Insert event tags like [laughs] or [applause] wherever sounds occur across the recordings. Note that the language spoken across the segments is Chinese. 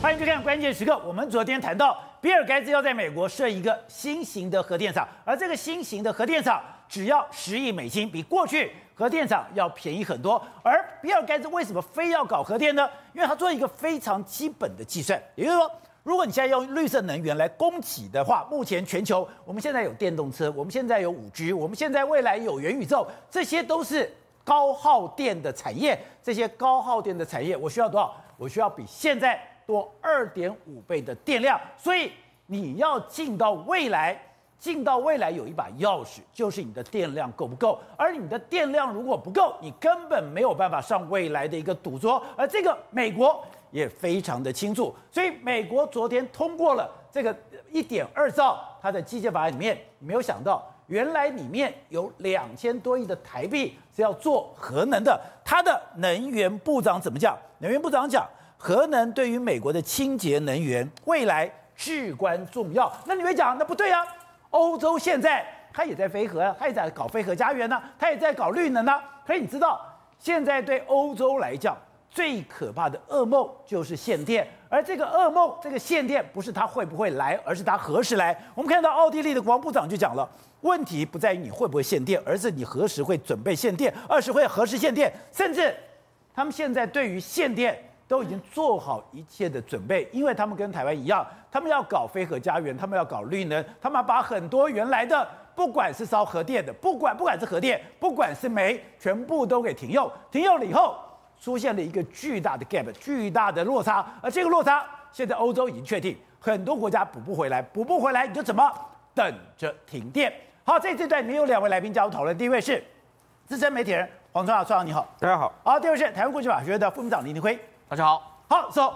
欢迎收看《关键时刻》。我们昨天谈到，比尔盖茨要在美国设一个新型的核电厂，而这个新型的核电厂只要十亿美金，比过去核电厂要便宜很多。而比尔盖茨为什么非要搞核电呢？因为他做一个非常基本的计算，也就是说，如果你现在用绿色能源来供给的话，目前全球我们现在有电动车，我们现在有五 G，我们现在未来有元宇宙，这些都是高耗电的产业。这些高耗电的产业，我需要多少？我需要比现在。多二点五倍的电量，所以你要进到未来，进到未来有一把钥匙，就是你的电量够不够。而你的电量如果不够，你根本没有办法上未来的一个赌桌。而这个美国也非常的清楚，所以美国昨天通过了这个一点二兆它的基建法案里面，没有想到原来里面有两千多亿的台币是要做核能的。他的能源部长怎么讲？能源部长讲。核能对于美国的清洁能源未来至关重要。那你会讲，那不对啊？欧洲现在它也在飞核啊，它也在搞飞核家园呢，它也在搞绿能呢。可是你知道，现在对欧洲来讲，最可怕的噩梦就是限电。而这个噩梦，这个限电不是它会不会来，而是它何时来。我们看到奥地利的国防部长就讲了，问题不在于你会不会限电，而是你何时会准备限电，二是会何时限电，甚至他们现在对于限电。都已经做好一切的准备，因为他们跟台湾一样，他们要搞非核家园，他们要搞绿能，他们把很多原来的，不管是烧核电的，不管不管是核电，不管是煤，全部都给停用。停用了以后，出现了一个巨大的 gap，巨大的落差。而这个落差，现在欧洲已经确定，很多国家补不回来，补不回来，你就怎么等着停电？好，这这段里面有两位来宾加入讨论，第一位是资深媒体人黄创耀，创耀你好，大家好。好，第二位是台湾国际法学院的副秘书长林廷辉。大家好，好，so,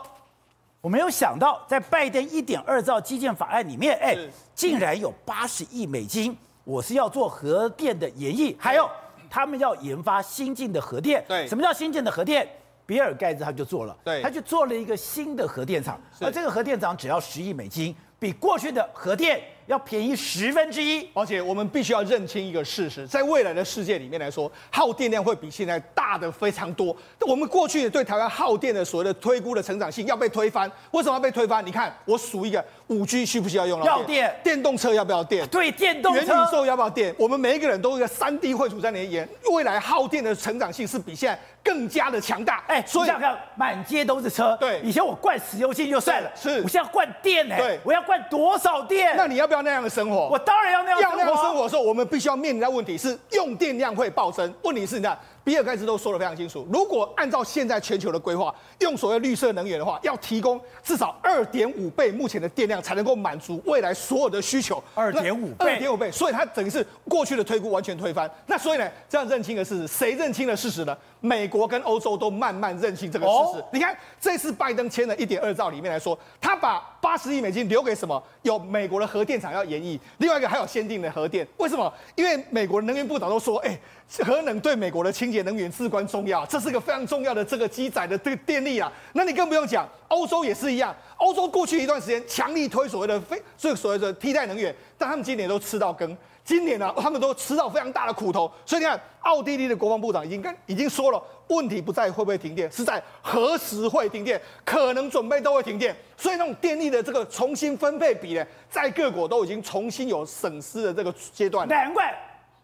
我没有想到，在拜登一点二兆基建法案里面，哎，竟然有八十亿美金，我是要做核电的演绎，还有他们要研发新进的核电。对，什么叫新进的核电？比尔盖茨他就做了，对，他就做了一个新的核电厂，而这个核电厂只要十亿美金，比过去的核电。要便宜十分之一，而且我们必须要认清一个事实，在未来的世界里面来说，耗电量会比现在大的非常多。我们过去对台湾耗电的所谓的推估的成长性要被推翻，为什么要被推翻？你看，我数一个，五 G 需不需要用到电？要电。电动车要不要电？对，电动车。元宇宙要不要电？我们每一个人都有一个三 D 绘图在那里演，未来耗电的成长性是比现在更加的强大。哎，所以你想想，满街都是车。对，以前我灌石油气就算了，是，我现在灌电呢。对，我要灌多少电？那你要不要那样的生活？我当然要那样生活。要那样生活的时候，我们必须要面临的问题是用电量会暴增。问题是你看。比尔盖茨都说得非常清楚，如果按照现在全球的规划，用所谓绿色能源的话，要提供至少二点五倍目前的电量，才能够满足未来所有的需求。二点五倍，二点五倍，所以它等于是过去的推估完全推翻。那所以呢，这样认清的事实，谁认清了事实呢？美国跟欧洲都慢慢认清这个事实。哦、你看，这次拜登签了一点二兆里面来说，他把八十亿美金留给什么？有美国的核电厂要延役，另外一个还有先进的核电。为什么？因为美国的能源部长都说，哎。核能对美国的清洁能源至关重要，这是个非常重要的这个机载的这个电力啊。那你更不用讲，欧洲也是一样。欧洲过去一段时间强力推所谓的非，所以所谓的替代能源，但他们今年都吃到根。今年呢、他们都吃到非常大的苦头。所以你看，奥地利的国防部长已经跟已经说了，问题不在会不会停电，是在何时会停电，可能准备都会停电。所以那种电力的这个重新分配比呢，在各国都已经重新有审视的这个阶段。难怪。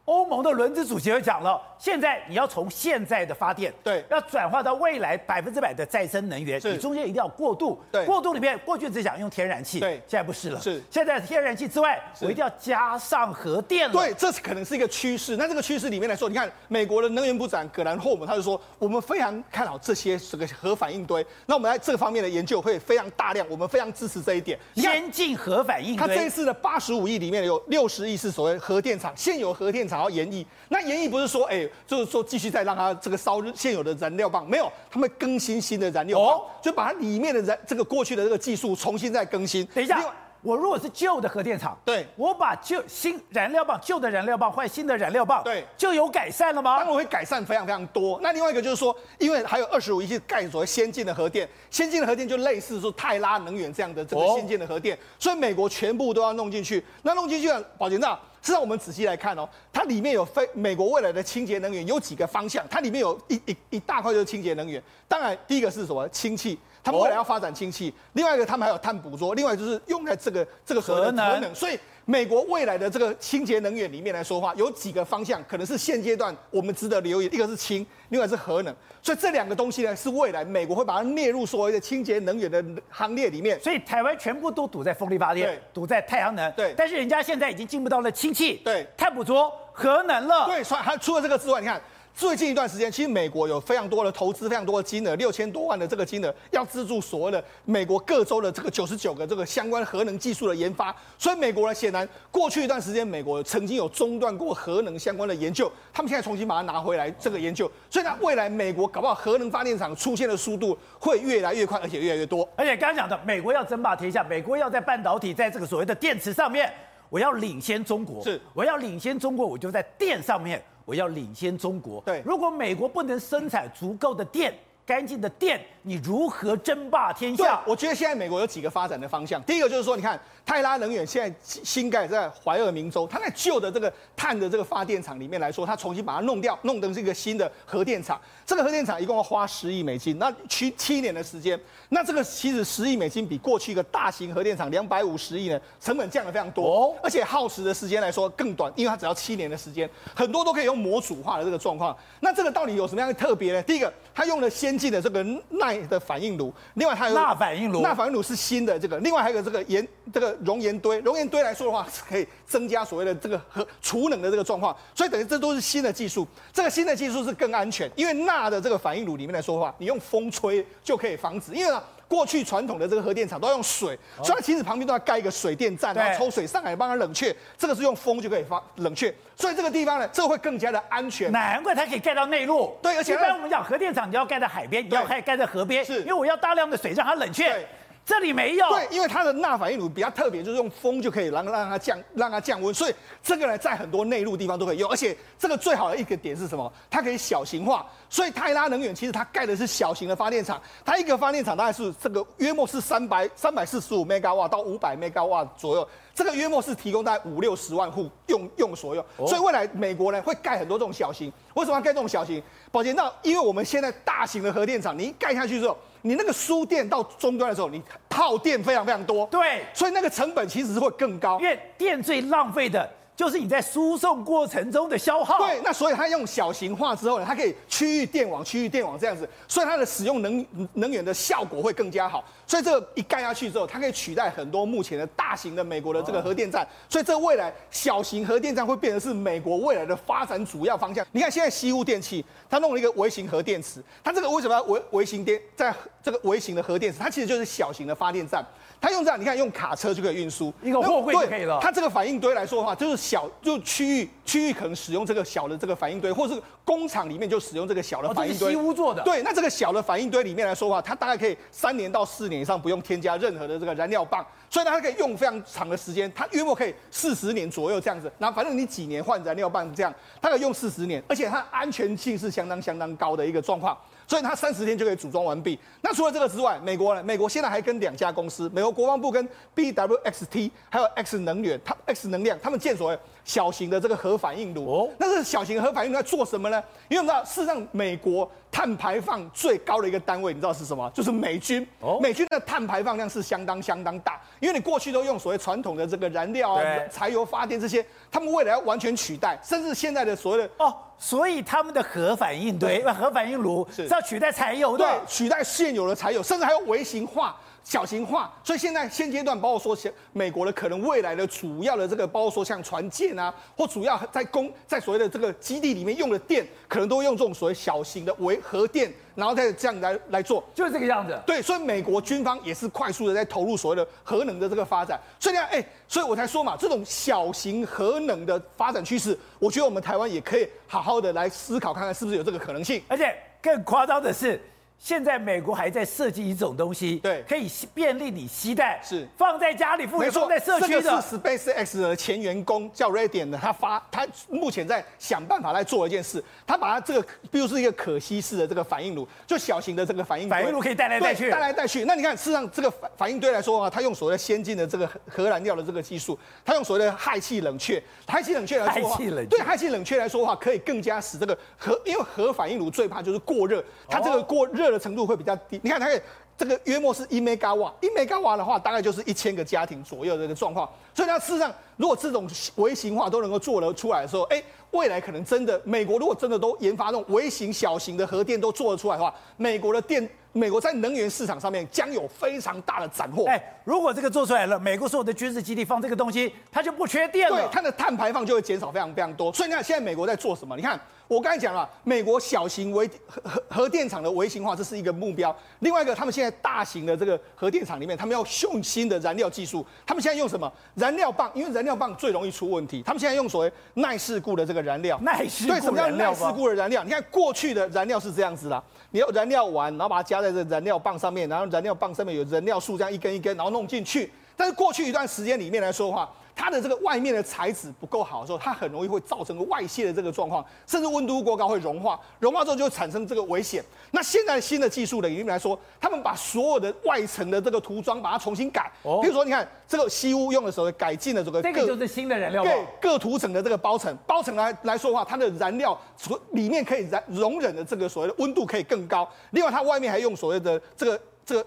欧盟的轮值主席也讲了，现在你要从现在的发电，对，要转化到未来百分之百的再生能源，你中间一定要过渡，对，过渡里面过去只想用天然气，对，现在不是了，是，现在天然气之外，我一定要加上核电了，对，这是可能是一个趋势。那这个趋势里面来说，你看美国的能源部长葛兰霍姆他就说，我们非常看好这些这个核反应堆，那我们在这方面的研究会非常大量，我们非常支持这一点。[laughs] 先进核反应堆，他这一次的八十五亿里面有六十亿是所谓核电厂，现有核电厂要延役。那那研议不是说，哎、欸，就是说继续再让它这个烧现有的燃料棒，没有，他们更新新的燃料棒，哦、就把它里面的燃这个过去的这个技术重新再更新。等一下，我如果是旧的核电厂，对，我把旧新燃料棒旧的燃料棒换新的燃料棒，对，就有改善了吗？当然会改善非常非常多。那另外一个就是说，因为还有二十五亿去盖所谓先进的核电，先进的核电就类似说泰拉能源这样的这个先进的核电，哦、所以美国全部都要弄进去。那弄进去，宝杰长。是让我们仔细来看哦，它里面有非美国未来的清洁能源有几个方向，它里面有一一一大块就是清洁能源。当然，第一个是什么？氢气。他们未来要发展氢气，另外一个他们还有碳捕捉，另外就是用在这个这个所谓的核能，所以。美国未来的这个清洁能源里面来说话，有几个方向可能是现阶段我们值得留意。一个是氢，另外是核能。所以这两个东西呢，是未来美国会把它列入所谓的清洁能源的行列里面。所以台湾全部都赌在风力发电，赌在太阳能。对。但是人家现在已经进步到了氢气，对，碳捕捉、核能了。对，所以它除了这个之外，你看。最近一段时间，其实美国有非常多的投资，非常多的金额，六千多万的这个金额，要资助所谓的美国各州的这个九十九个这个相关核能技术的研发。所以美国呢，显然过去一段时间，美国曾经有中断过核能相关的研究，他们现在重新把它拿回来这个研究。所以呢，未来美国搞不好核能发电厂出现的速度会越来越快，而且越来越多。而且刚刚讲的，美国要争霸天下，美国要在半导体，在这个所谓的电池上面，我要领先中国。是，我要领先中国，我就在电上面。我要领先中国。对，如果美国不能生产足够的电。干净的电，你如何争霸天下？我觉得现在美国有几个发展的方向。第一个就是说，你看泰拉能源现在新盖在怀俄明州，它在旧的这个碳的这个发电厂里面来说，它重新把它弄掉，弄成是一个新的核电厂。这个核电厂一共要花十亿美金，那七七年的时间，那这个其实十亿美金比过去一个大型核电厂两百五十亿呢，成本降了非常多，哦，而且耗时的时间来说更短，因为它只要七年的时间，很多都可以用模组化的这个状况。那这个到底有什么样的特别呢？第一个，它用了先进的这个耐的反应炉，另外它有钠反应炉，钠反应炉是新的这个，另外还有这个盐这个熔岩堆，熔岩堆来说的话，是可以增加所谓的这个核储能的这个状况，所以等于这都是新的技术。这个新的技术是更安全，因为钠的这个反应炉里面来说的话，你用风吹就可以防止，因为呢。过去传统的这个核电厂都要用水，所以它其实旁边都要盖一个水电站，然后抽水上来帮它冷却。这个是用风就可以发冷却，所以这个地方呢，这个会更加的安全。难怪它可以盖到内陆。对，而且一般我们讲核电厂，你要盖在海边，你要盖盖在河边，是因为我要大量的水让它冷却。这里没有，对，因为它的钠反应炉比较特别，就是用风就可以让让它降让它降温，所以这个呢在很多内陆地方都可以用，而且这个最好的一个点是什么？它可以小型化，所以泰拉能源其实它盖的是小型的发电厂，它一个发电厂大概是这个约莫是三百三百四十五 mega 到五百 mega 左右，这个约莫是提供大概五六十万户用用所用，所以未来美国呢会盖很多这种小型，为什么要盖这种小型？宝杰，那因为我们现在大型的核电厂，你一盖下去之后。你那个输电到终端的时候，你耗电非常非常多，对，所以那个成本其实是会更高，因为电最浪费的。就是你在输送过程中的消耗。对，那所以它用小型化之后呢，它可以区域电网、区域电网这样子，所以它的使用能能源的效果会更加好。所以这个一盖下去之后，它可以取代很多目前的大型的美国的这个核电站。所以这未来小型核电站会变成是美国未来的发展主要方向。你看现在西屋电器，它弄了一个微型核电池，它这个为什么要微微型电，在这个微型的核电池，它其实就是小型的发电站。它用这样，你看用卡车就可以运输一个货柜就可以了。它这个反应堆来说的话，就是小就区域区域可能使用这个小的这个反应堆，或是工厂里面就使用这个小的反应堆。哦、西屋做的。对，那这个小的反应堆里面来说的话，它大概可以三年到四年以上不用添加任何的这个燃料棒，所以它可以用非常长的时间，它约莫可以四十年左右这样子。那反正你几年换燃料棒这样，它可以用四十年，而且它安全性是相当相当高的一个状况。所以它三十天就可以组装完毕。那除了这个之外，美国呢？美国现在还跟两家公司，美国国防部跟 BWXT 还有 X 能源，它 X 能量，他们建所谓小型的这个核反应炉。哦，那这小型核反应炉在做什么呢？因为我们知道，事实上美国碳排放最高的一个单位，你知道是什么？就是美军。哦，美军的碳排放量是相当相当大，因为你过去都用所谓传统的这个燃料啊，柴油发电这些，他们未来要完全取代，甚至现在的所谓的哦。所以他们的核反应堆、核反应炉是要取代柴油的，对，取代现有的柴油，甚至还有微型化。小型化，所以现在现阶段，包括说像美国的可能未来的主要的这个，包括说像船舰啊，或主要在工在所谓的这个基地里面用的电，可能都用这种所谓小型的为核电，然后再这样来来做，就是这个样子。对，所以美国军方也是快速的在投入所谓的核能的这个发展。所以你看，哎，所以我才说嘛，这种小型核能的发展趋势，我觉得我们台湾也可以好好的来思考看看是不是有这个可能性。而且更夸张的是。现在美国还在设计一种东西，对，可以便利你携带，是。放在家里，不会放在社区的。这个是 SpaceX 的前员工叫 Radian 的，他发，他目前在想办法来做一件事，他把他这个，比如是一个可吸式的这个反应炉，就小型的这个反应炉，反应炉可以带来带去，带来带去。那你看，事实上这个反反应堆来说的话，它用所谓的先进的这个核燃料的这个技术，它用所谓的氦气冷却，氦气冷却来说 [laughs] 对氦气冷却来说的话，可以更加使这个核，因为核反应炉最怕就是过热，它这个过热的程度会比较低。你看，它这个约莫是一 mega 瓦，一 mega 瓦的话，大概就是一千个家庭左右的一个状况。所以它事实上，如果这种微型化都能够做得出来的时候，哎，未来可能真的，美国如果真的都研发那种微型、小型的核电都做得出来的话，美国的电。美国在能源市场上面将有非常大的斩获。哎，如果这个做出来了，美国所有的军事基地放这个东西，它就不缺电了。对，它的碳排放就会减少非常非常多。所以你看，现在美国在做什么？你看。我刚才讲了，美国小型微核核核电厂的微型化，这是一个目标。另外一个，他们现在大型的这个核电厂里面，他们要用新的燃料技术。他们现在用什么？燃料棒，因为燃料棒最容易出问题。他们现在用所谓耐事故的这个燃料。耐事故。对，什么叫耐事故的燃料？你看过去的燃料是这样子的，你要燃料完，然后把它加在这燃料棒上面，然后燃料棒上面有燃料束，这样一根一根，然后弄进去。但是过去一段时间里面来说的话，它的这个外面的材质不够好的时候，它很容易会造成个外泄的这个状况，甚至温度过高会融化，融化之后就会产生这个危险。那现在新的技术的里面来说，他们把所有的外层的这个涂装把它重新改，哦，比如说你看这个西屋用的时候改进了这个，这个就是新的燃料，对，各涂层的这个包层，包层来来说的话，它的燃料除里面可以燃容忍的这个所谓的温度可以更高，另外它外面还用所谓的这个这个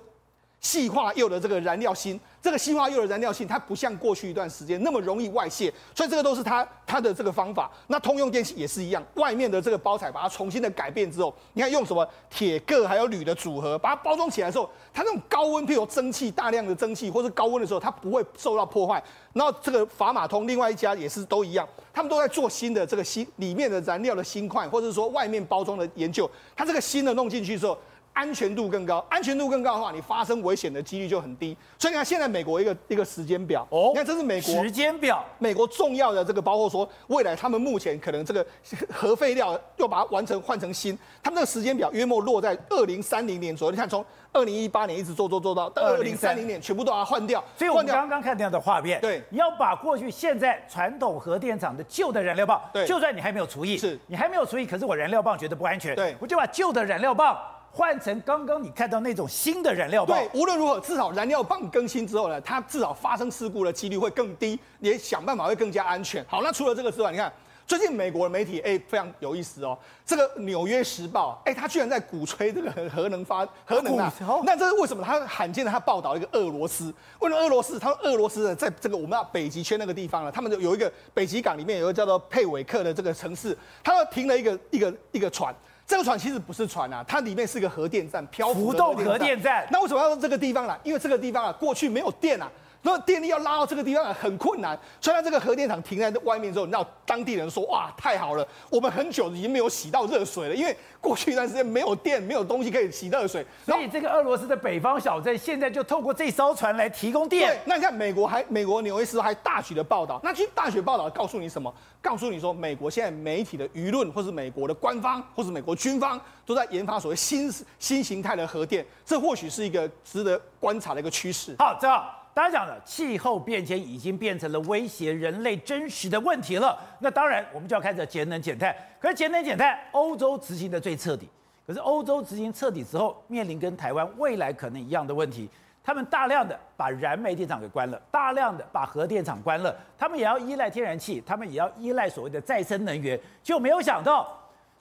细化釉的这个燃料芯。这个新化铀的燃料性，它不像过去一段时间那么容易外泄，所以这个都是它它的这个方法。那通用电气也是一样，外面的这个包材把它重新的改变之后，你看用什么铁、铬还有铝的组合，把它包装起来的时候，它那种高温，譬如蒸汽大量的蒸汽或是高温的时候，它不会受到破坏。然后这个法马通另外一家也是都一样，他们都在做新的这个新里面的燃料的芯块，或者是说外面包装的研究，它这个新的弄进去之后。安全度更高，安全度更高的话，你发生危险的几率就很低。所以你看，现在美国一个一个时间表，哦，你看这是美国时间表，美国重要的这个，包括说未来他们目前可能这个核废料又把它完成换成新，他们这个时间表约莫落在二零三零年左右。你看，从二零一八年一直做做做到到二零三零年，全部都要换掉。所以我们刚刚看那样的画面，对，你要把过去现在传统核电厂的旧的燃料棒，对，就算你还没有除役，是你还没有除役，可是我燃料棒觉得不安全，对，我就把旧的燃料棒。换成刚刚你看到那种新的燃料棒，对，无论如何，至少燃料棒更新之后呢，它至少发生事故的几率会更低，也想办法会更加安全。好，那除了这个之外，你看最近美国的媒体哎、欸、非常有意思哦，这个《纽约时报》哎，他居然在鼓吹这个核核能发核能啊，那这是为什么？他罕见的他报道一个俄罗斯，为什么俄罗斯？他说俄罗斯呢，在这个我们北极圈那个地方呢，他们有一个北极港里面有一个叫做佩韦克的这个城市，他们停了一个一个一个船。这个船其实不是船啊，它里面是个核电站，漂浮的核电站。那为什么要用这个地方呢？因为这个地方啊，过去没有电啊。那电力要拉到这个地方很困难，所以它这个核电厂停在外面之后，你知道当地人说哇，太好了，我们很久已经没有洗到热水了，因为过去一段时间没有电，没有东西可以洗热水。所以这个俄罗斯的北方小镇现在就透过这艘船来提供电。对，那你看美国还美国纽约时报还大举的报道，那其实大举报道告诉你什么？告诉你说美国现在媒体的舆论，或是美国的官方，或是美国军方都在研发所谓新新形态的核电，这或许是一个值得观察的一个趋势。好，正好。大家讲的气候变迁已经变成了威胁人类真实的问题了。那当然，我们就要开始节能减碳。可是节能减碳，欧洲执行的最彻底。可是欧洲执行彻底之后，面临跟台湾未来可能一样的问题。他们大量的把燃煤电厂给关了，大量的把核电厂关了。他们也要依赖天然气，他们也要依赖所谓的再生能源。就没有想到，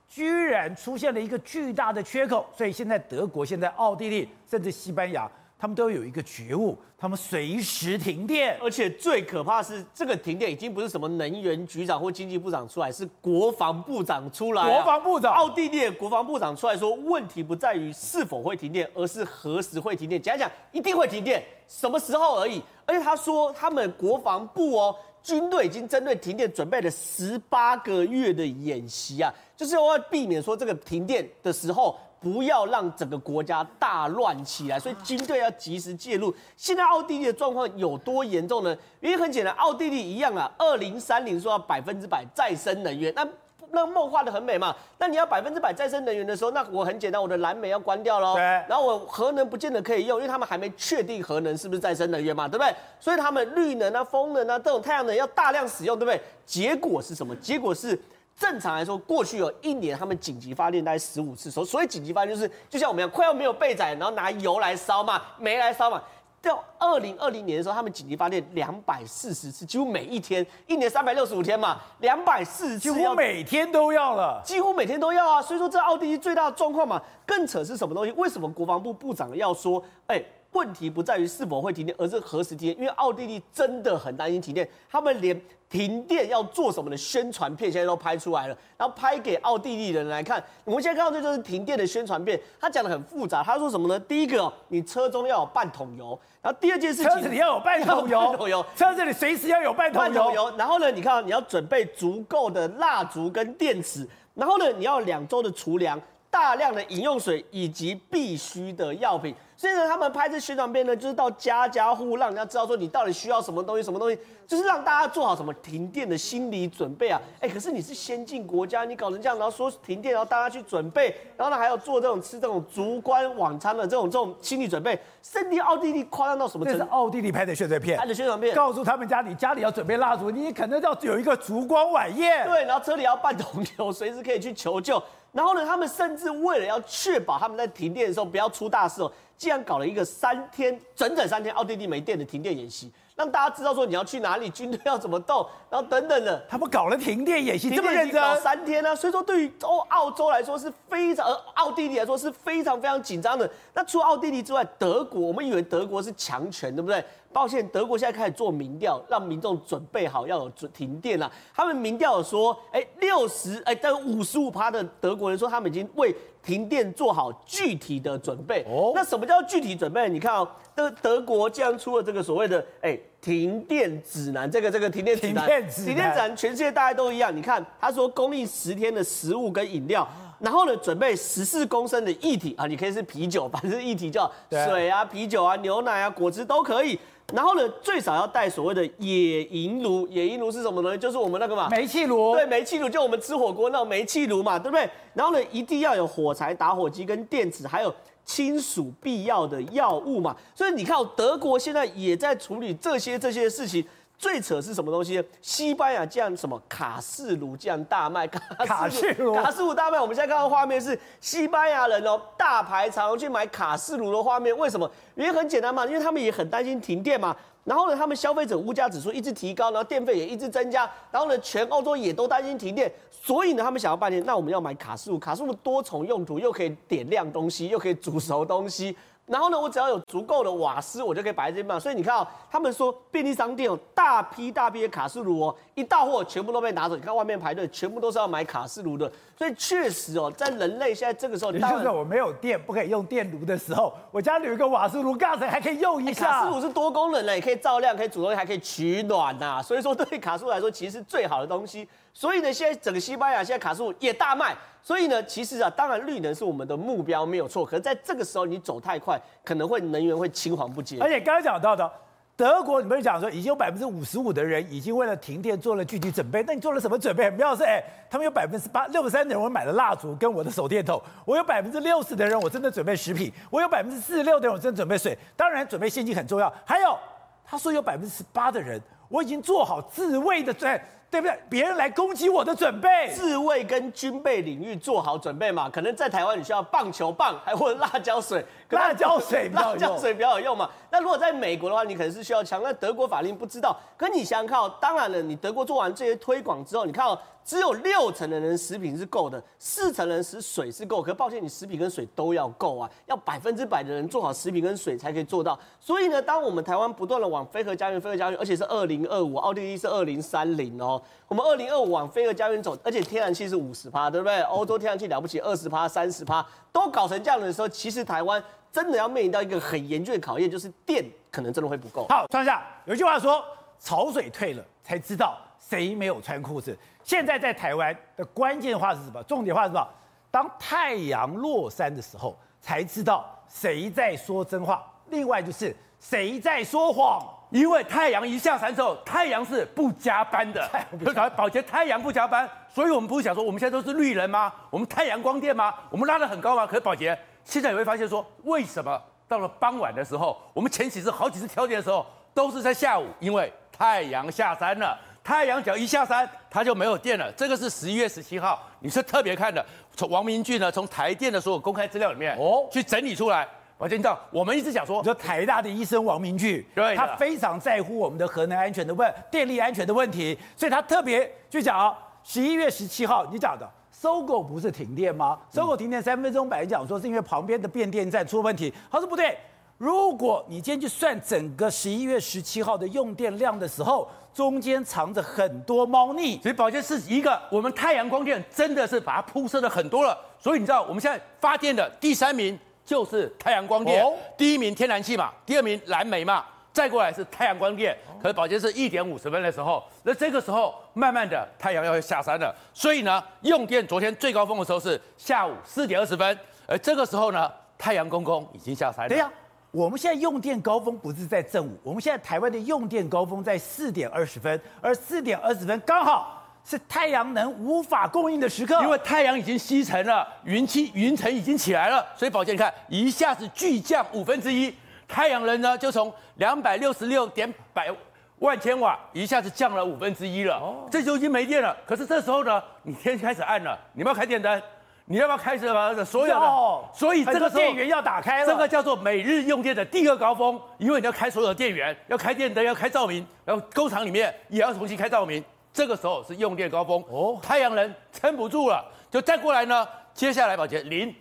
居然出现了一个巨大的缺口。所以现在德国、现在奥地利，甚至西班牙。他们都有一个觉悟，他们随时停电，而且最可怕的是，这个停电已经不是什么能源局长或经济部长出来，是国防部长出来啊。国防部长，奥地利的国防部长出来说，问题不在于是否会停电，而是何时会停电。讲讲一定会停电，什么时候而已。而且他说，他们国防部哦，军队已经针对停电准备了十八个月的演习啊，就是要避免说这个停电的时候。不要让整个国家大乱起来，所以军队要及时介入。现在奥地利的状况有多严重呢？原因很简单，奥地利一样啊，二零三零说要百分之百再生能源，那那梦画的很美嘛。那你要百分之百再生能源的时候，那我很简单，我的燃煤要关掉喽。对。然后我核能不见得可以用，因为他们还没确定核能是不是再生能源嘛，对不对？所以他们绿能啊、风能啊这种太阳能要大量使用，对不对？结果是什么？结果是。正常来说，过去有一年他们紧急发电大概十五次，所所以紧急发电就是就像我们一样，快要没有备载，然后拿油来烧嘛，煤来烧嘛。到二二零二零年的时候，他们紧急发电两百四十次，几乎每一天，一年三百六十五天嘛，两百四十次，几乎每天都要了，几乎每天都要啊。所以说，这奥地利最大的状况嘛，更扯是什么东西？为什么国防部部长要说，哎？问题不在于是否会停电，而是何时停电。因为奥地利真的很担心停电，他们连停电要做什么的宣传片现在都拍出来了，然后拍给奥地利人来看。我们现在看到这就是停电的宣传片，他讲的很复杂。他说什么呢？第一个，你车中要有半桶油；然后第二件事情，车子里要有半桶油，[laughs] 半桶油，车子里随时要有半桶油。桶油。然后呢，你看你要准备足够的蜡烛跟电池，然后呢，你要两周的储粮，大量的饮用水以及必需的药品。所以呢，他们拍这宣传片呢，就是到家家户户，让人家知道说你到底需要什么东西，什么东西，就是让大家做好什么停电的心理准备啊。哎，可是你是先进国家，你搞成这样，然后说停电，然后大家去准备，然后呢还要做这种吃这种烛光晚餐的这种这种心理准备。圣地奥地利夸张到什么程度？这是奥地利拍的宣传片，拍的宣传片，告诉他们家里家里要准备蜡烛，你可能要有一个烛光晚宴。对，然后车里要半桶油，随时可以去求救。然后呢，他们甚至为了要确保他们在停电的时候不要出大事哦，竟然搞了一个三天，整整三天奥地利没电的停电演习，让大家知道说你要去哪里，军队要怎么动，然后等等的。他们搞了停电演习，这么认真，搞三天呢、啊？所以说对于欧澳洲来说是非常，而奥地利来说是非常非常紧张的。那除奥地利之外，德国，我们以为德国是强权，对不对？抱歉，德国现在开始做民调，让民众准备好要有停电了。他们民调说，哎，六十，哎，但五十五趴的德国人说他们已经为停电做好具体的准备。哦，那什么叫具体准备？你看哦，德德国竟然出了这个所谓的哎停电指南，这个这个停电指南，停电指南，全世界大家都一样。你看，他说供应十天的食物跟饮料。然后呢，准备十四公升的液体啊，你可以是啤酒，反正液体叫水啊、啤酒啊、牛奶啊、果汁都可以。然后呢，最少要带所谓的野营炉，野营炉是什么呢？就是我们那个嘛，煤气炉。对，煤气炉就我们吃火锅那种煤气炉嘛，对不对？然后呢，一定要有火柴、打火机跟电池，还有亲属必要的药物嘛。所以你看，德国现在也在处理这些这些事情。最扯是什么东西？西班牙这样什么卡式炉这样大卖，[laughs] 卡式炉卡式炉大卖。我们现在看到画面是西班牙人哦，大排长龙去买卡式炉的画面。为什么？原因很简单嘛，因为他们也很担心停电嘛。然后呢，他们消费者物价指数一直提高，然后电费也一直增加。然后呢，全欧洲也都担心停电，所以呢，他们想要半天，那我们要买卡式炉。卡式炉多重用途，又可以点亮东西，又可以煮熟东西。然后呢，我只要有足够的瓦斯，我就可以摆在这边嘛。所以你看哦，他们说便利商店有大批大批的卡式炉哦，一到货全部都被拿走。你看外面排队，全部都是要买卡式炉的。所以确实哦，在人类现在这个时候，你就是我没有电不可以用电炉的时候，我家里有一个瓦斯炉，刚才还可以用一下。卡式炉是多功能的，也可以照亮，可以煮东西，还可以取暖呐、啊。所以说，对卡式炉来说，其实是最好的东西。所以呢，现在整个西班牙现在卡斯也大卖。所以呢，其实啊，当然绿能是我们的目标没有错，可是在这个时候你走太快，可能会能源会青黄不接。而且刚刚讲到的德国，你们讲说已经有百分之五十五的人已经为了停电做了具体准备，那你做了什么准备？很妙是，哎，他们有百分之八六十三的人我买了蜡烛跟我的手电筒，我有百分之六十的人我真的准备食品，我有百分之四十六的人我真的准备水，当然准备现金很重要，还有他说有百分之十八的人我已经做好自卫的准备。对不对？别人来攻击我的准备，自卫跟军备领域做好准备嘛？可能在台湾你需要棒球棒，还或者辣椒水。辣椒水，辣椒水比较有用嘛？那如果在美国的话，你可能是需要枪。那德国法令不知道。可你想想看哦，当然了，你德国做完这些推广之后，你看哦，只有六成的人食品是够的，四成人食水是够。可抱歉，你食品跟水都要够啊，要百分之百的人做好食品跟水才可以做到。所以呢，当我们台湾不断的往非核家园、非核家园，而且是二零二五，奥地利是二零三零哦，我们二零二五往非核家园走，而且天然气是五十趴，对不对？欧洲天然气了不起，二十趴、三十趴都搞成这样的时候，其实台湾。真的要面临到一个很严峻的考验，就是电可能真的会不够。好，创下有一句话说：“潮水退了才知道谁没有穿裤子。”现在在台湾的关键话是什么？重点话是什么？当太阳落山的时候，才知道谁在说真话，另外就是谁在说谎。因为太阳一下山之后，太阳是不加班的。[laughs] 宝洁，太阳不加班，所以我们不是想说我们现在都是绿人吗？我们太阳光电吗？我们拉得很高吗？可是宝杰。现在你会发现说，为什么到了傍晚的时候，我们前几次好几次调节的时候都是在下午，因为太阳下山了。太阳只要一下山，它就没有电了。这个是十一月十七号，你是特别看的，从王明俊呢从台电的所有公开资料里面哦去整理出来，我听到我们一直讲说，你说台大的医生王明俊，对，他非常在乎我们的核能安全的问电力安全的问题，所以他特别就讲啊，十一月十七号你讲的。SOGO 不是停电吗？SOGO 停电三分钟，本来讲说是因为旁边的变电站出问题。他说不对，如果你今天去算整个十一月十七号的用电量的时候，中间藏着很多猫腻。所以宝杰是一个，我们太阳光电真的是把它铺设的很多了。所以你知道我们现在发电的第三名就是太阳光电，哦、第一名天然气嘛，第二名蓝煤嘛。再过来是太阳光电，可是宝杰是一点五十分的时候，那这个时候慢慢的太阳要下山了，所以呢，用电昨天最高峰的时候是下午四点二十分，而这个时候呢，太阳公公已经下山了。对呀，我们现在用电高峰不是在正午，我们现在台湾的用电高峰在四点二十分，而四点二十分刚好是太阳能无法供应的时刻，因为太阳已经西沉了，云气云层已经起来了，所以宝杰你看一下子巨降五分之一。太阳能呢，就从两百六十六点百万千瓦一下子降了五分之一了，哦，这就已经没电了。可是这时候呢，你天开始暗了，你要开电灯？你要不要开什么？所有的，哦、所以这个时候电源要打开了。这个叫做每日用电的第二高峰，因为你要开所有的电源，要开电灯，要开照明，然后工厂里面也要重新开照明。这个时候是用电高峰，哦，太阳能撑不住了，就再过来呢，接下来保洁零。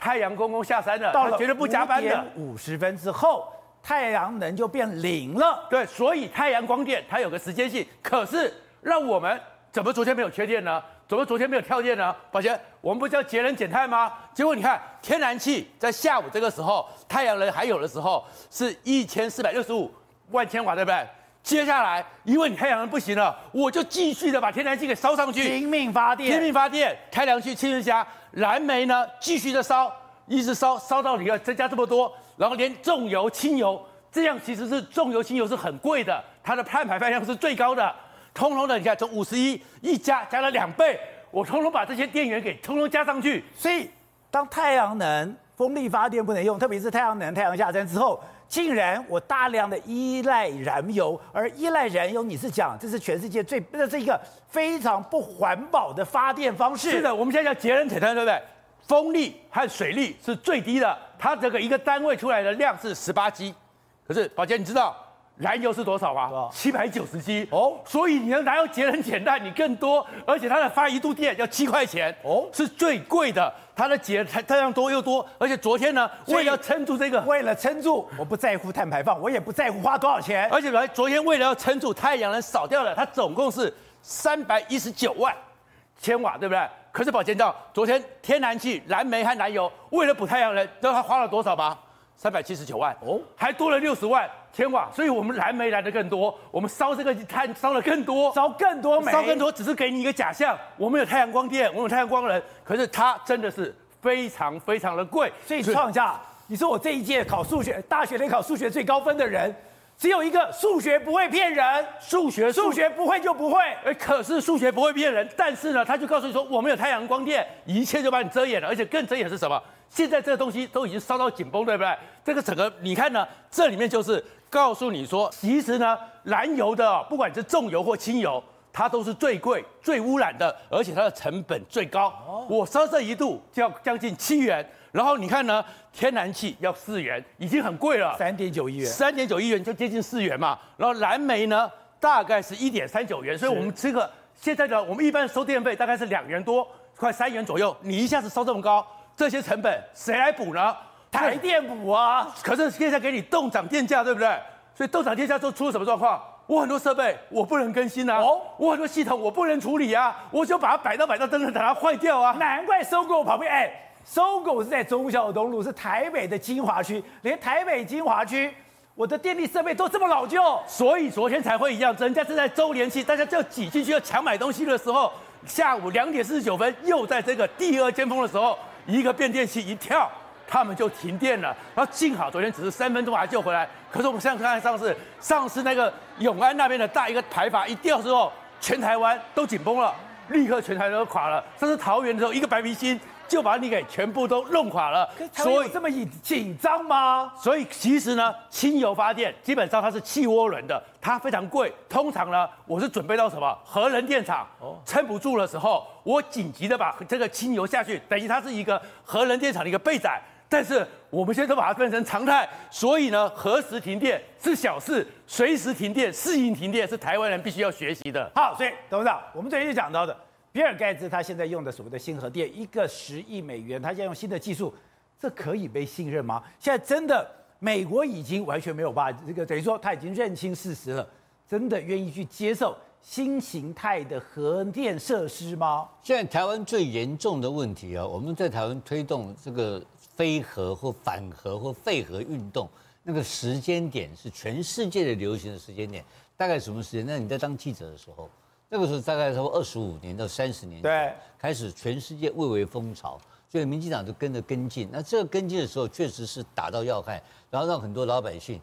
太阳公公下山了，到了绝对不加班的五十分之后，太阳能就变零了。对，所以太阳光电它有个时间性。可是让我们怎么昨天没有缺电呢？怎么昨天没有跳电呢？宝杰，我们不是要节能减碳吗？结果你看，天然气在下午这个时候，太阳能还有的时候是一千四百六十五万千瓦，对不对？接下来因为你太阳能不行了，我就继续的把天然气给烧上去，拼命发电，拼命发电，开凉去、气温加。燃煤呢，继续的烧，一直烧，烧到你要增加这么多，然后连重油、轻油，这样其实是重油、轻油是很贵的，它的碳排放量是最高的，通通的，你看从五十一一加加了两倍，我通通把这些电源给通通加上去，所以当太阳能、风力发电不能用，特别是太阳能太阳下山之后，竟然我大量的依赖燃油，而依赖燃油，你是讲这是全世界最这是一个非常不环保的发电方式。是的，我们现在叫节能减碳，对不对？风力和水力是最低的，它这个一个单位出来的量是十八 G，可是宝杰你知道？燃油是多少吗？七百九十 G 哦，所以你要燃油节能减碳？你更多，而且它的发一度电要七块钱哦，是最贵的。它的节它这样多又多，而且昨天呢，为了撑住这个，为了撑住，我不在乎碳排放，我也不在乎花多少钱。而且来昨天为了要撑住太阳能少掉了，它总共是三百一十九万千瓦，对不对？可是宝杰知道，昨天天然气、燃煤和燃油为了补太阳能，知道它花了多少吗？三百七十九万哦，还多了六十万千瓦，所以我们燃煤来的更多，我们烧这个碳烧的更多，烧更多煤，烧更多，只是给你一个假象，我们有太阳光电，我们有太阳光能，可是它真的是非常非常的贵。所以创下，你说我这一届考数学，大学里考数学最高分的人，只有一个，数学不会骗人，数学数学不会就不会，哎，可是数学不会骗人，但是呢，他就告诉你说，我们有太阳光电，一切就把你遮掩了，而且更遮掩是什么？现在这个东西都已经烧到紧绷，对不对？这个整个你看呢，这里面就是告诉你说，其实呢，燃油的不管是重油或轻油，它都是最贵、最污染的，而且它的成本最高。哦、我烧这一度就要将近七元，然后你看呢，天然气要四元，已经很贵了，三点九亿元，三点九亿元就接近四元嘛。然后燃煤呢，大概是一点三九元，所以我们这个现在的我们一般收电费大概是两元多，快三元左右。你一下子烧这么高。这些成本谁来补呢？台电补啊！可是现在给你冻涨电价，对不对？所以冻涨电价之后出了什么状况？我很多设备我不能更新啊，哦，我很多系统我不能处理啊，我就把它摆到摆到，等等等它坏掉啊。难怪 SOGO 旁边，哎，SOGO 是在忠孝东路，是台北的精华区，连台北精华区，我的电力设备都这么老旧，所以昨天才会一样，人家正在周年庆，大家就要挤进去要抢买东西的时候，下午两点四十九分，又在这个第二尖峰的时候。一个变电器一跳，他们就停电了。然后幸好昨天只是三分钟把它救回来。可是我们现在看上次，上次那个永安那边的大一个排阀一掉之后，全台湾都紧绷了，立刻全台湾都垮了。上次桃园的时候，一个白皮星就把你给全部都弄垮了。所以这么紧紧张吗？所以其实呢，轻油发电基本上它是汽涡轮的，它非常贵。通常呢，我是准备到什么核能电厂撑不住的时候，我紧急的把这个轻油下去，等于它是一个核能电厂的一个备载。但是我们现在都把它分成常态，所以呢，何时停电是小事，随时停电、适应停电是台湾人必须要学习的。好，所以董事长，我们这里就讲到的，比尔盖茨他现在用的所谓的新核电，一个十亿美元，他现在用新的技术，这可以被信任吗？现在真的美国已经完全没有办法，这个等于说他已经认清事实了，真的愿意去接受新形态的核电设施吗？现在台湾最严重的问题啊，我们在台湾推动这个非核或反核或废核运动，那个时间点是全世界的流行的时间点，大概什么时间？那你在当记者的时候，那个时候大概差不多二十五年到三十年，对，开始全世界蔚为风潮，所以民进党就跟着跟进。那这个跟进的时候，确实是打到要害，然后让很多老百姓。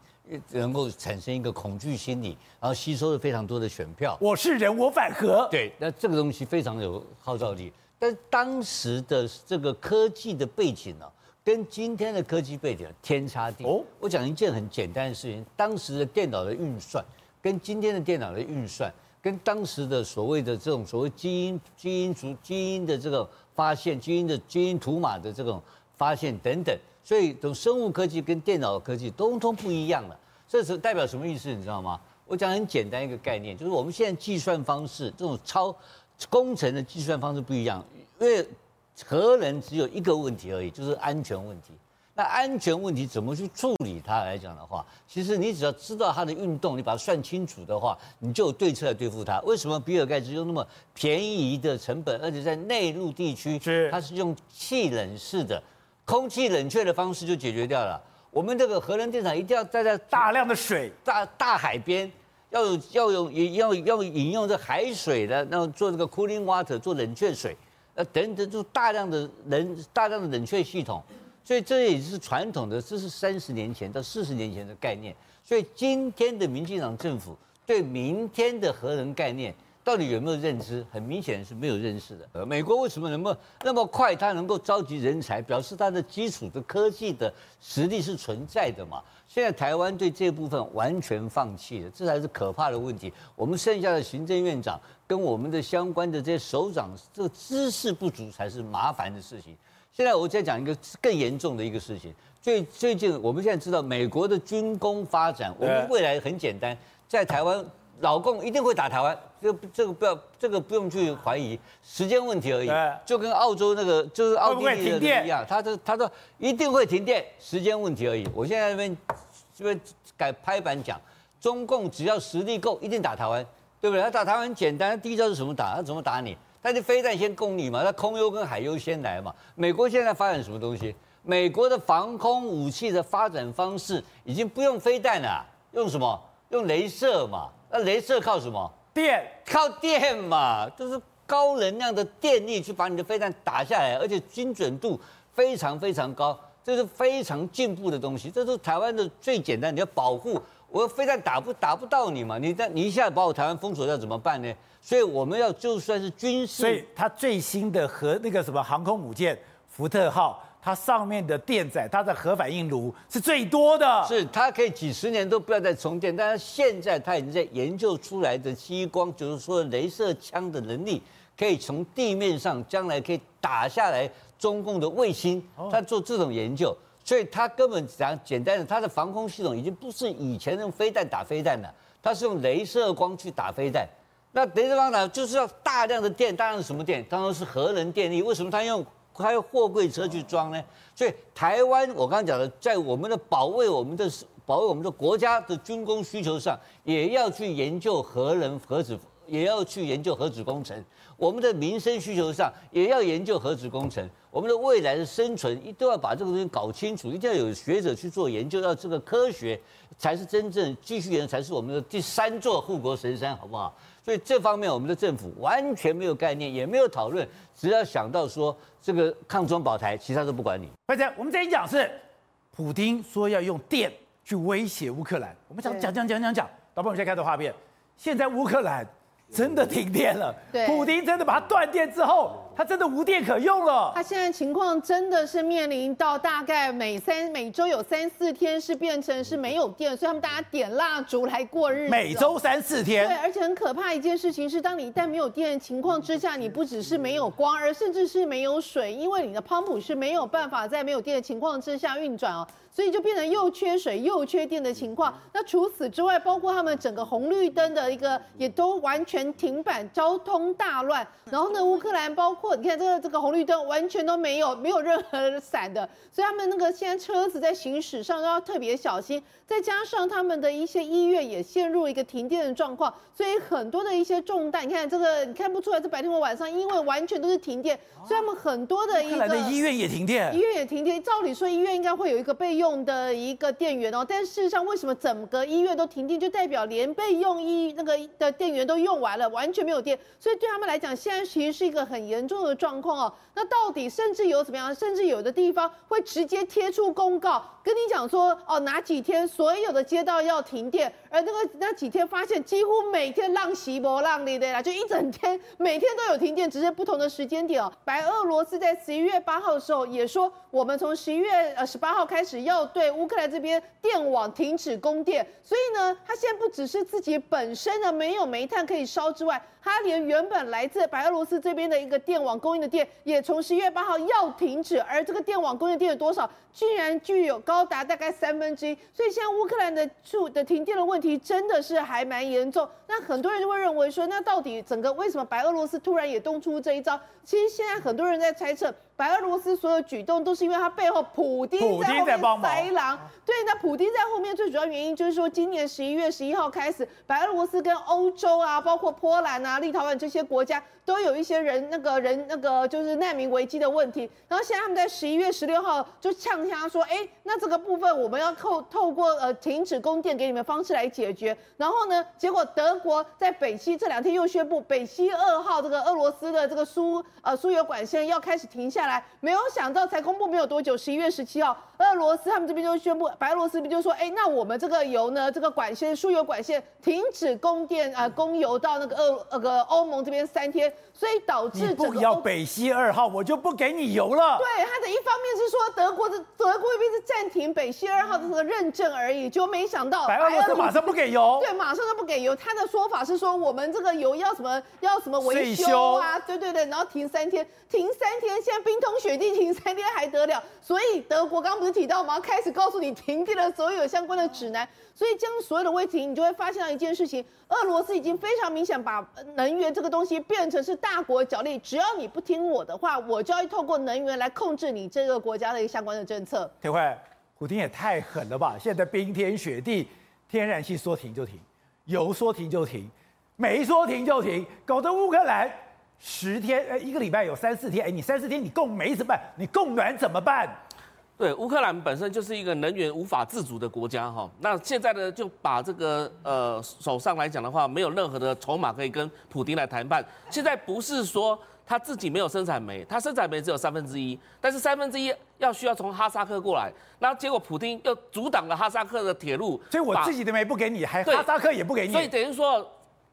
能够产生一个恐惧心理，然后吸收了非常多的选票。我是人，我反核。对，那这个东西非常有号召力。但是当时的这个科技的背景呢、啊，跟今天的科技背景天差地。哦，我讲一件很简单的事情：当时的电脑的运算，跟今天的电脑的运算，跟当时的所谓的这种所谓基因、基因族、基因的这个发现、基因的基因图码的这种发现等等。所以，从生物科技跟电脑科技通通不一样了。这是代表什么意思？你知道吗？我讲很简单一个概念，就是我们现在计算方式，这种超工程的计算方式不一样。因为核能只有一个问题而已，就是安全问题。那安全问题怎么去处理它来讲的话，其实你只要知道它的运动，你把它算清楚的话，你就有对策来对付它。为什么比尔盖茨用那么便宜的成本，而且在内陆地区，是它是用气冷式的。空气冷却的方式就解决掉了。我们这个核能电厂一定要待在大量的水、大大海边，要有要有也要要饮用这海水的，然后做这个 cooling water 做冷却水，呃等等，就大量的冷大量的冷却系统。所以这也是传统的，这是三十年前到四十年前的概念。所以今天的民进党政府对明天的核能概念。到底有没有认知？很明显是没有认识的。呃，美国为什么能够那么快，它能够召集人才，表示它的基础的科技的实力是存在的嘛？现在台湾对这部分完全放弃了，这才是可怕的问题。我们剩下的行政院长跟我们的相关的这些首长，这个知识不足才是麻烦的事情。现在我再讲一个更严重的一个事情。最最近我们现在知道，美国的军工发展，我们未来很简单，在台湾。老共一定会打台湾，这个这个不要，这个不用去怀疑，时间问题而已。就跟澳洲那个就是奥地利的一样，他这他说一定会停电，时间问题而已。我现在这边这边改拍板讲，中共只要实力够，一定打台湾，对不对？他打台湾很简单，第一招是什么打？他怎么打你？他就飞弹先攻你嘛，他空优跟海优先来嘛。美国现在发展什么东西？美国的防空武器的发展方式已经不用飞弹了，用什么？用镭射嘛。那镭射靠什么？电，靠电嘛，就是高能量的电力去把你的飞弹打下来，而且精准度非常非常高，这是非常进步的东西。这是台湾的最简单，你要保护我的飞弹打不打不到你嘛？你在你一下把我台湾封锁掉怎么办呢？所以我们要就算是军事，所以它最新的核那个什么航空母舰福特号。它上面的电载，它的核反应炉是最多的，是它可以几十年都不要再充电。但是现在它已经在研究出来的激光，就是说镭射枪的能力，可以从地面上将来可以打下来中共的卫星。它做这种研究，所以它根本讲简单的，它的防空系统已经不是以前用飞弹打飞弹了，它是用镭射光去打飞弹。那镭射光呢，就是要大量的电，大量什么电？当然是核能电力。为什么它用？开货柜车去装呢，所以台湾我刚刚讲的，在我们的保卫我们的保卫我们的国家的军工需求上，也要去研究核能核子，也要去研究核子工程。我们的民生需求上，也要研究核子工程。我们的未来的生存，一定要把这个东西搞清楚，一定要有学者去做研究，要这个科学才是真正继续研究，才是我们的第三座护国神山，好不好？所以这方面，我们的政府完全没有概念，也没有讨论，只要想到说这个抗中保台，其他都不管你。快点，我们这一讲是，普丁说要用电去威胁乌克兰。我们讲讲讲讲讲讲，导播，我们现在看到画面，现在乌克兰真的停电了。对，普丁真的把它断电之后，它真的无电可用了。他现在情况真的是面临到大概每三每周有三四天是变成是没有电，所以他们大家点蜡烛来过日子。每周三四天。对，而且很可怕一件事情是，当你一旦没有电的情况之下，你不只是没有光，而甚至是没有水，因为你的 pump 是没有办法在没有电的情况之下运转哦。所以就变成又缺水又缺电的情况。那除此之外，包括他们整个红绿灯的一个也都完全停摆，交通大乱。然后呢，乌克兰包括你看这个这个红绿灯完全都没有，没有任何闪的。所以他们那个现在车子在行驶上都要特别小心。再加上他们的一些医院也陷入一个停电的状况，所以很多的一些重担，你看这个你看不出来这白天和晚上，因为完全都是停电，所以他们很多的一个的医院也停电，医院也停电。照理说医院应该会有一个备。用的一个电源哦，但事实上，为什么整个医院都停电，就代表连备用医那个的电源都用完了，完全没有电，所以对他们来讲，现在其实是一个很严重的状况哦。那到底甚至有怎么样？甚至有的地方会直接贴出公告，跟你讲说哦，哪几天所有的街道要停电，而那个那几天发现几乎每天浪袭波浪里的啦，就一整天每天都有停电，只是不同的时间点哦。白俄罗斯在十一月八号的时候也说，我们从十一月呃十八号开始要。对乌克兰这边电网停止供电，所以呢，他现在不只是自己本身呢没有煤炭可以烧之外，他连原本来自白俄罗斯这边的一个电网供应的电，也从十一月八号要停止。而这个电网供应的电有多少？居然具有高达大概三分之一。所以现在乌克兰的住的停电的问题真的是还蛮严重。那很多人就会认为说，那到底整个为什么白俄罗斯突然也动出这一招？其实现在很多人在猜测。白俄罗斯所有举动都是因为他背后普丁在后面塞狼，对，那普丁在后面最主要原因就是说，今年十一月十一号开始，白俄罗斯跟欧洲啊，包括波兰啊、立陶宛这些国家。都有一些人，那个人那个就是难民危机的问题，然后现在他们在十一月十六号就呛他说，哎，那这个部分我们要透透过呃停止供电给你们方式来解决。然后呢，结果德国在北溪这两天又宣布北溪二号这个俄罗斯的这个输呃输油管线要开始停下来，没有想到才公布没有多久，十一月十七号，俄罗斯他们这边就宣布，白俄罗斯这边就说，哎，那我们这个油呢，这个管线输油管线停止供电呃供油到那个俄那个欧盟这边三天。所以导致整个不要北溪二号，我就不给你油了。对，他的一方面是说德国的德国这边是暂停北溪二号的这个认证而已，就没想到白俄罗斯马上不给油。对，马上就不给油。他的说法是说我们这个油要什么要什么维修啊？对对对，然后停三天，停三天，现在冰通雪地停三天还得了？所以德国刚刚不是提到吗？开始告诉你停电的所有相关的指南。所以将所有的问题，你就会发现到一件事情：俄罗斯已经非常明显把能源这个东西变成是大国角力。只要你不听我的话，我就要透过能源来控制你这个国家的一个相关的政策。铁慧，普丁也太狠了吧！现在冰天雪地，天然气说停就停，油说停就停，煤说停就停，搞得乌克兰十天哎一个礼拜有三四天，哎，你三四天你供煤怎么办？你供暖怎么办？对，乌克兰本身就是一个能源无法自主的国家哈，那现在呢就把这个呃手上来讲的话，没有任何的筹码可以跟普丁来谈判。现在不是说他自己没有生产煤，他生产煤只有三分之一，但是三分之一要需要从哈萨克过来，那结果普丁又阻挡了哈萨克的铁路，所以我自己的煤不给你，还哈萨克也不给你，所以等于说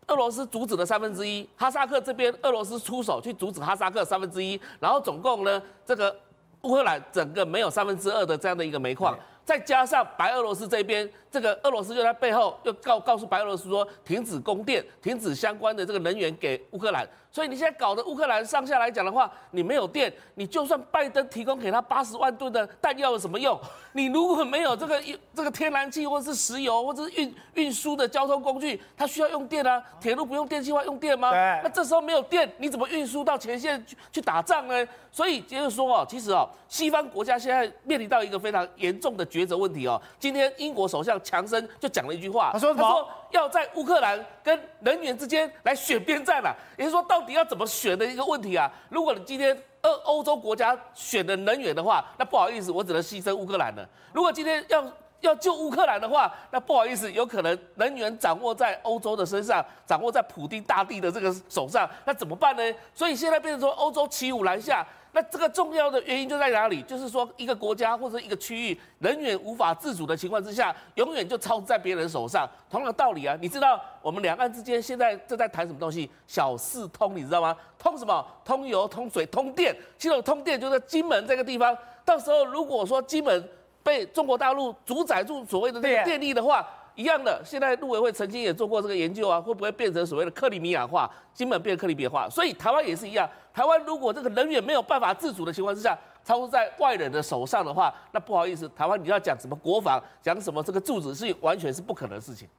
俄罗斯阻止了三分之一，哈萨克这边俄罗斯出手去阻止哈萨克三分之一，然后总共呢这个。乌克兰整个没有三分之二的这样的一个煤矿，再加上白俄罗斯这边，这个俄罗斯就在背后又告告诉白俄罗斯说，停止供电，停止相关的这个能源给乌克兰。所以你现在搞得乌克兰上下来讲的话，你没有电，你就算拜登提供给他八十万吨的弹药有什么用？[laughs] 你如果没有这个这个天然气或者是石油或者是运运输的交通工具，它需要用电啊，铁路不用电气化用电吗？那这时候没有电，你怎么运输到前线去去打仗呢？所以就是说哦，其实哦，西方国家现在面临到一个非常严重的抉择问题哦。今天英国首相强生就讲了一句话，他说？他说要在乌克兰跟能源之间来选边站了，也就是说到底要怎么选的一个问题啊。如果你今天欧欧洲国家选的能源的话，那不好意思，我只能牺牲乌克兰了。如果今天要要救乌克兰的话，那不好意思，有可能能源掌握在欧洲的身上，掌握在普丁大帝的这个手上，那怎么办呢？所以现在变成说欧洲骑虎难下。那这个重要的原因就在哪里？就是说一个国家或者一个区域能源无法自主的情况之下，永远就操在别人手上。同样的道理啊，你知道我们两岸之间现在正在谈什么东西？小四通，你知道吗？通什么？通油、通水、通电。其实通电就在金门这个地方。到时候如果说金门被中国大陆主宰住所谓的这个电力的话，一样的。现在陆委会曾经也做过这个研究啊，会不会变成所谓的克里米亚化？金门变克里米亚化？所以台湾也是一样。台湾如果这个能源没有办法自主的情况之下，操作在外人的手上的话，那不好意思，台湾你要讲什么国防，讲什么这个柱子，是完全是不可能的事情。